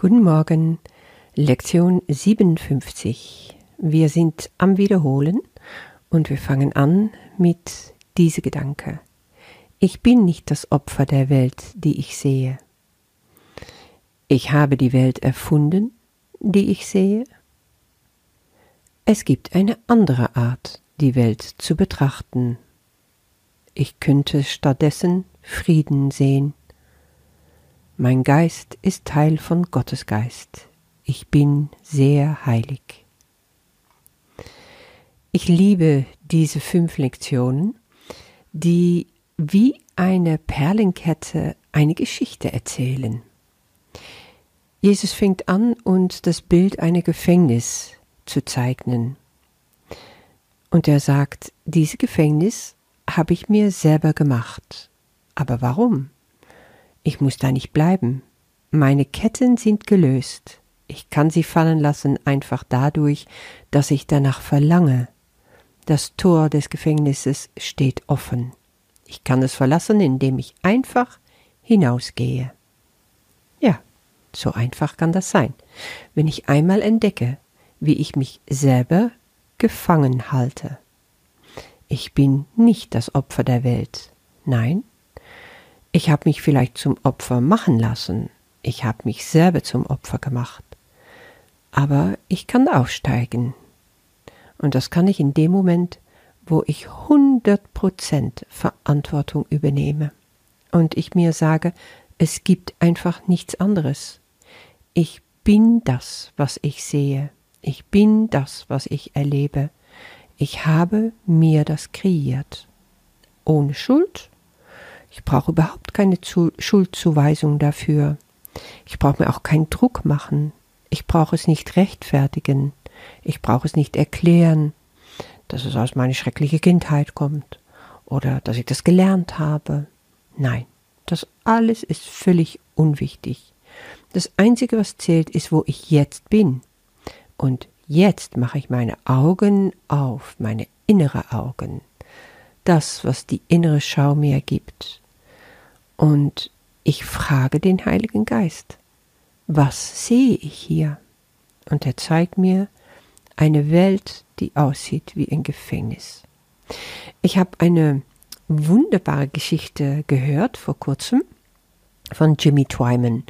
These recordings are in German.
Guten Morgen, Lektion 57. Wir sind am Wiederholen und wir fangen an mit diesem Gedanke. Ich bin nicht das Opfer der Welt, die ich sehe. Ich habe die Welt erfunden, die ich sehe. Es gibt eine andere Art, die Welt zu betrachten. Ich könnte stattdessen Frieden sehen mein Geist ist Teil von Gottes Geist. Ich bin sehr heilig. Ich liebe diese fünf Lektionen, die wie eine Perlenkette eine Geschichte erzählen. Jesus fängt an, uns das Bild einer Gefängnis zu zeichnen. Und er sagt, diese Gefängnis habe ich mir selber gemacht. Aber warum? Ich muss da nicht bleiben. Meine Ketten sind gelöst. Ich kann sie fallen lassen einfach dadurch, dass ich danach verlange. Das Tor des Gefängnisses steht offen. Ich kann es verlassen, indem ich einfach hinausgehe. Ja, so einfach kann das sein, wenn ich einmal entdecke, wie ich mich selber gefangen halte. Ich bin nicht das Opfer der Welt. Nein, ich habe mich vielleicht zum Opfer machen lassen. Ich habe mich selber zum Opfer gemacht. Aber ich kann aufsteigen. Und das kann ich in dem Moment, wo ich 100% Verantwortung übernehme. Und ich mir sage, es gibt einfach nichts anderes. Ich bin das, was ich sehe. Ich bin das, was ich erlebe. Ich habe mir das kreiert. Ohne Schuld ich brauche überhaupt keine Zu Schuldzuweisung dafür. Ich brauche mir auch keinen Druck machen. Ich brauche es nicht rechtfertigen. Ich brauche es nicht erklären, dass es aus meiner schrecklichen Kindheit kommt oder dass ich das gelernt habe. Nein, das alles ist völlig unwichtig. Das Einzige, was zählt, ist, wo ich jetzt bin. Und jetzt mache ich meine Augen auf, meine innere Augen das, was die innere Schau mir gibt. Und ich frage den Heiligen Geist, was sehe ich hier? Und er zeigt mir eine Welt, die aussieht wie ein Gefängnis. Ich habe eine wunderbare Geschichte gehört vor kurzem von Jimmy Twyman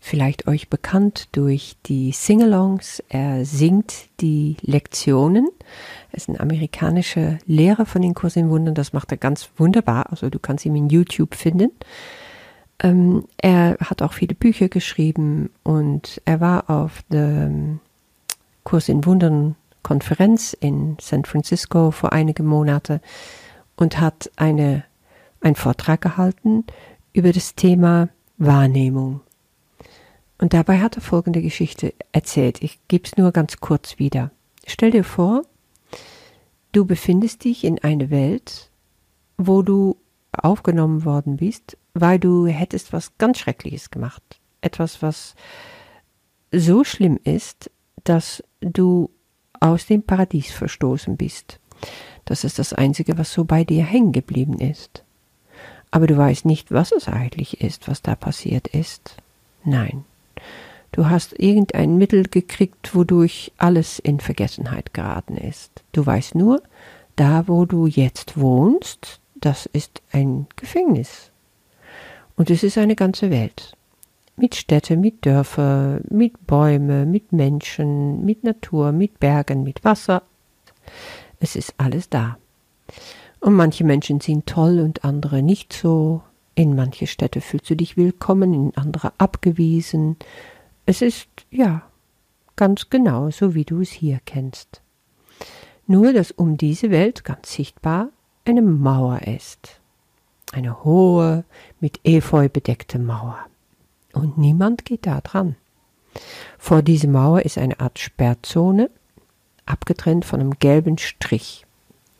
vielleicht euch bekannt durch die Singalongs. Er singt die Lektionen. Er ist ein amerikanischer Lehrer von den Kurs in Wundern. Das macht er ganz wunderbar. Also du kannst ihn in YouTube finden. Ähm, er hat auch viele Bücher geschrieben und er war auf der Kurs in Wundern Konferenz in San Francisco vor einigen Monaten und hat eine, einen Vortrag gehalten über das Thema Wahrnehmung. Und dabei hat er folgende Geschichte erzählt. Ich gebe es nur ganz kurz wieder. Stell dir vor, du befindest dich in einer Welt, wo du aufgenommen worden bist, weil du hättest was ganz Schreckliches gemacht. Etwas, was so schlimm ist, dass du aus dem Paradies verstoßen bist. Das ist das Einzige, was so bei dir hängen geblieben ist. Aber du weißt nicht, was es eigentlich ist, was da passiert ist. Nein, Du hast irgendein Mittel gekriegt, wodurch alles in Vergessenheit geraten ist. Du weißt nur, da wo du jetzt wohnst, das ist ein Gefängnis. Und es ist eine ganze Welt. Mit Städte, mit Dörfer, mit Bäume, mit Menschen, mit Natur, mit Bergen, mit Wasser. Es ist alles da. Und manche Menschen sind toll und andere nicht so. In manche Städte fühlst du dich willkommen, in andere abgewiesen. Es ist, ja, ganz genau so, wie du es hier kennst. Nur, dass um diese Welt ganz sichtbar eine Mauer ist. Eine hohe, mit Efeu bedeckte Mauer. Und niemand geht da dran. Vor dieser Mauer ist eine Art Sperrzone, abgetrennt von einem gelben Strich.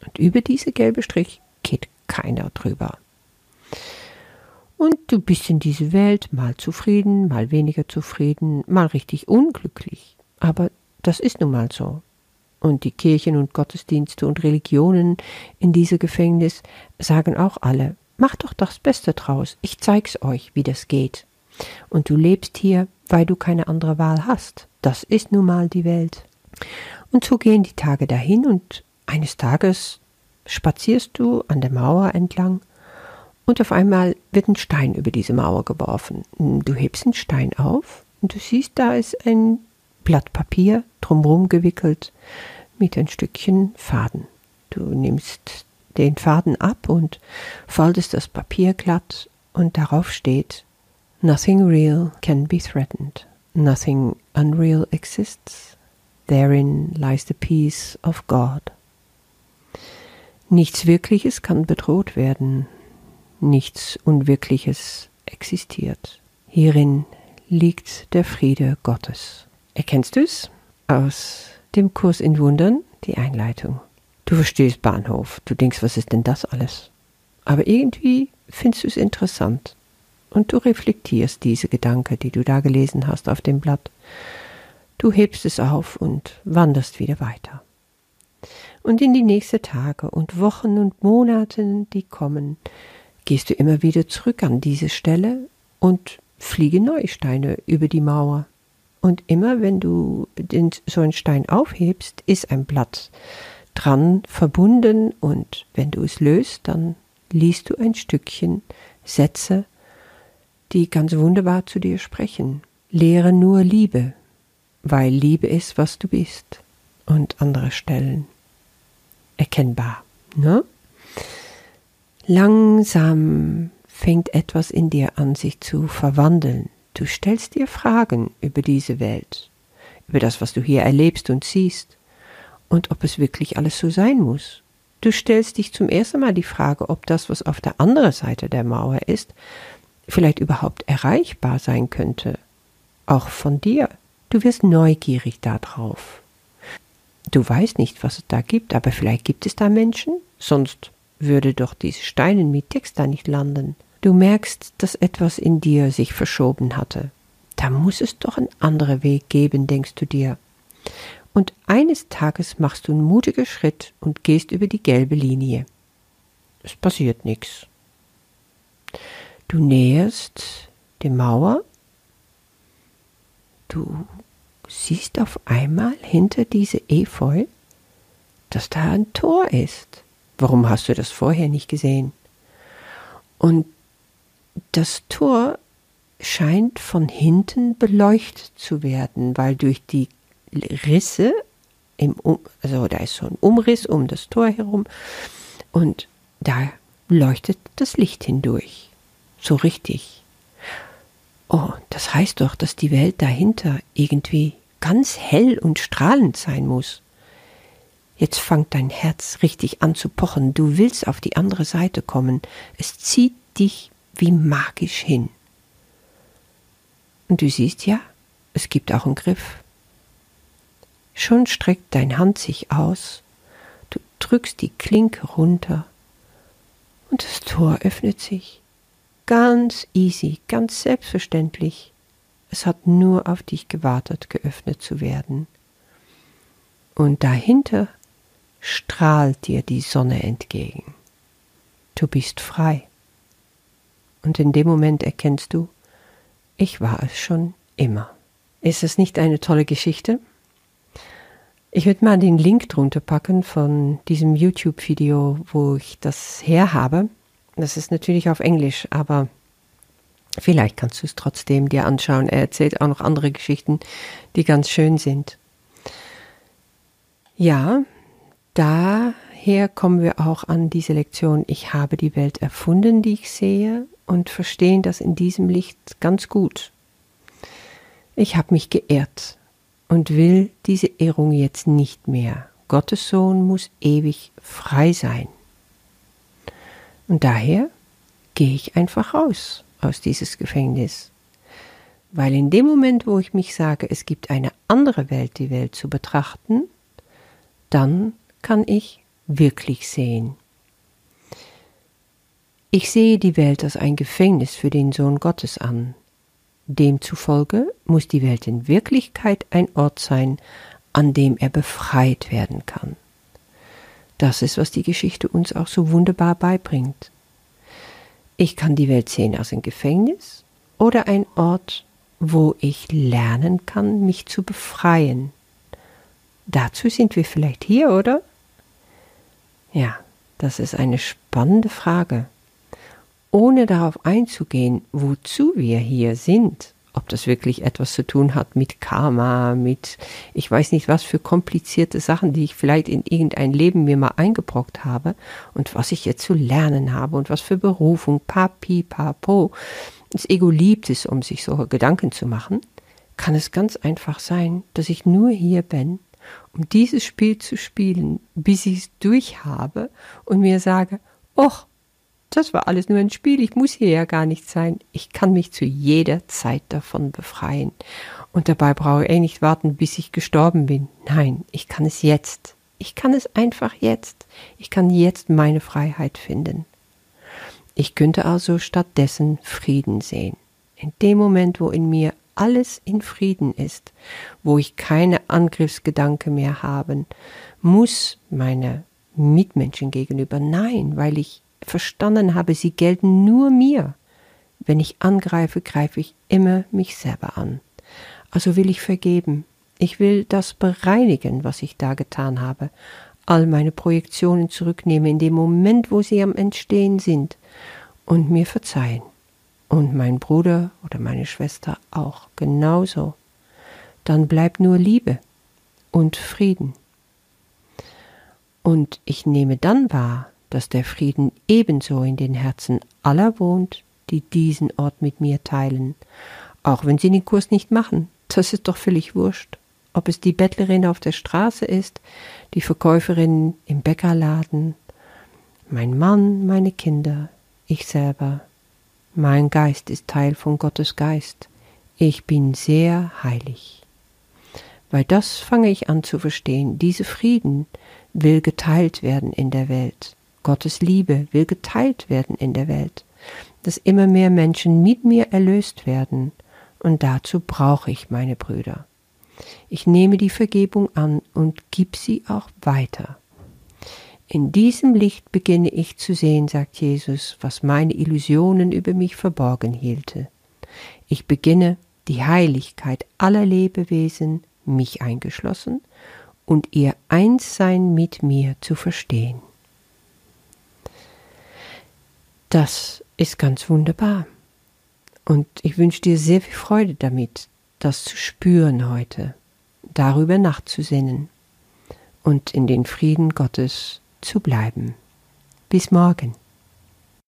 Und über diese gelbe Strich geht keiner drüber. Und du bist in dieser Welt mal zufrieden, mal weniger zufrieden, mal richtig unglücklich. Aber das ist nun mal so. Und die Kirchen und Gottesdienste und Religionen in diesem Gefängnis sagen auch alle, macht doch das Beste draus, ich zeig's euch, wie das geht. Und du lebst hier weil du keine andere Wahl hast. Das ist nun mal die Welt. Und so gehen die Tage dahin und eines Tages spazierst du an der Mauer entlang und auf einmal wird ein Stein über diese Mauer geworfen. Du hebst den Stein auf und du siehst, da ist ein Blatt Papier drumherum gewickelt mit ein Stückchen Faden. Du nimmst den Faden ab und faltest das Papier glatt und darauf steht Nothing real can be threatened. Nothing unreal exists. Therein lies the peace of God. Nichts Wirkliches kann bedroht werden. Nichts Unwirkliches existiert. Hierin liegt der Friede Gottes. Erkennst du es? Aus dem Kurs in Wundern, die Einleitung. Du verstehst Bahnhof, du denkst, was ist denn das alles? Aber irgendwie findest du es interessant und du reflektierst diese Gedanken, die du da gelesen hast auf dem Blatt. Du hebst es auf und wanderst wieder weiter. Und in die nächsten Tage und Wochen und Monate, die kommen, gehst du immer wieder zurück an diese Stelle und fliegen neue Steine über die Mauer. Und immer wenn du den, so einen Stein aufhebst, ist ein Blatt dran verbunden und wenn du es löst, dann liest du ein Stückchen Sätze, die ganz wunderbar zu dir sprechen. Lehre nur Liebe, weil Liebe ist, was du bist. Und andere Stellen erkennbar. Ne? Langsam fängt etwas in dir an, sich zu verwandeln. Du stellst dir Fragen über diese Welt, über das, was du hier erlebst und siehst und ob es wirklich alles so sein muss. Du stellst dich zum ersten Mal die Frage, ob das, was auf der anderen Seite der Mauer ist, vielleicht überhaupt erreichbar sein könnte. Auch von dir. Du wirst neugierig darauf. Du weißt nicht, was es da gibt, aber vielleicht gibt es da Menschen, sonst würde doch diese Steine mit Text da nicht landen. Du merkst, dass etwas in dir sich verschoben hatte. Da muss es doch einen anderen Weg geben, denkst du dir und eines Tages machst du einen mutigen Schritt und gehst über die gelbe Linie. Es passiert nichts. Du näherst die Mauer, du siehst auf einmal hinter diese Efeu, dass da ein Tor ist. Warum hast du das vorher nicht gesehen? Und das Tor scheint von hinten beleuchtet zu werden, weil durch die Risse, im, also da ist so ein Umriss um das Tor herum und da leuchtet das Licht hindurch. So richtig. Oh, das heißt doch, dass die Welt dahinter irgendwie ganz hell und strahlend sein muss. Jetzt fängt dein Herz richtig an zu pochen. Du willst auf die andere Seite kommen. Es zieht dich wie magisch hin. Und du siehst ja, es gibt auch einen Griff. Schon streckt dein Hand sich aus, du drückst die Klinke runter und das Tor öffnet sich. Ganz easy, ganz selbstverständlich. Es hat nur auf dich gewartet, geöffnet zu werden. Und dahinter strahlt dir die Sonne entgegen. Du bist frei. Und in dem Moment erkennst du, ich war es schon immer. Ist es nicht eine tolle Geschichte? Ich würde mal den Link drunter packen von diesem YouTube-Video, wo ich das her habe. Das ist natürlich auf Englisch, aber vielleicht kannst du es trotzdem dir anschauen. Er erzählt auch noch andere Geschichten, die ganz schön sind. Ja, daher kommen wir auch an diese Lektion. Ich habe die Welt erfunden, die ich sehe, und verstehen das in diesem Licht ganz gut. Ich habe mich geehrt und will diese Ehrung jetzt nicht mehr. Gottes Sohn muss ewig frei sein. Und daher gehe ich einfach raus aus dieses Gefängnis. Weil in dem Moment, wo ich mich sage, es gibt eine andere Welt, die Welt zu betrachten, dann kann ich wirklich sehen. Ich sehe die Welt als ein Gefängnis für den Sohn Gottes an, Demzufolge muss die Welt in Wirklichkeit ein Ort sein, an dem er befreit werden kann. Das ist, was die Geschichte uns auch so wunderbar beibringt. Ich kann die Welt sehen als ein Gefängnis oder ein Ort, wo ich lernen kann, mich zu befreien. Dazu sind wir vielleicht hier, oder? Ja, das ist eine spannende Frage. Ohne darauf einzugehen, wozu wir hier sind, ob das wirklich etwas zu tun hat mit Karma, mit ich weiß nicht was für komplizierte Sachen, die ich vielleicht in irgendein Leben mir mal eingebrockt habe und was ich jetzt zu lernen habe und was für Berufung, papi, papo. Das Ego liebt es, um sich solche Gedanken zu machen, kann es ganz einfach sein, dass ich nur hier bin, um dieses Spiel zu spielen, bis ich es durch habe und mir sage, och, das war alles nur ein Spiel, ich muss hier ja gar nicht sein. Ich kann mich zu jeder Zeit davon befreien. Und dabei brauche ich nicht warten, bis ich gestorben bin. Nein, ich kann es jetzt. Ich kann es einfach jetzt. Ich kann jetzt meine Freiheit finden. Ich könnte also stattdessen Frieden sehen. In dem Moment, wo in mir alles in Frieden ist, wo ich keine Angriffsgedanke mehr haben muss meine Mitmenschen gegenüber. Nein, weil ich verstanden habe, sie gelten nur mir. Wenn ich angreife, greife ich immer mich selber an. Also will ich vergeben. Ich will das bereinigen, was ich da getan habe. All meine Projektionen zurücknehmen in dem Moment, wo sie am Entstehen sind und mir verzeihen. Und mein Bruder oder meine Schwester auch genauso. Dann bleibt nur Liebe und Frieden. Und ich nehme dann wahr, dass der Frieden ebenso in den Herzen aller wohnt, die diesen Ort mit mir teilen, auch wenn sie den Kurs nicht machen, das ist doch völlig wurscht. Ob es die Bettlerin auf der Straße ist, die Verkäuferin im Bäckerladen, mein Mann, meine Kinder, ich selber. Mein Geist ist Teil von Gottes Geist. Ich bin sehr heilig. Weil das fange ich an zu verstehen. Diese Frieden will geteilt werden in der Welt. Gottes Liebe will geteilt werden in der Welt, dass immer mehr Menschen mit mir erlöst werden, und dazu brauche ich meine Brüder. Ich nehme die Vergebung an und gib sie auch weiter. In diesem Licht beginne ich zu sehen, sagt Jesus, was meine Illusionen über mich verborgen hielte. Ich beginne, die Heiligkeit aller Lebewesen, mich eingeschlossen, und ihr Einssein mit mir zu verstehen. Das ist ganz wunderbar. Und ich wünsche dir sehr viel Freude damit, das zu spüren heute, darüber nachzusinnen und in den Frieden Gottes zu bleiben. Bis morgen.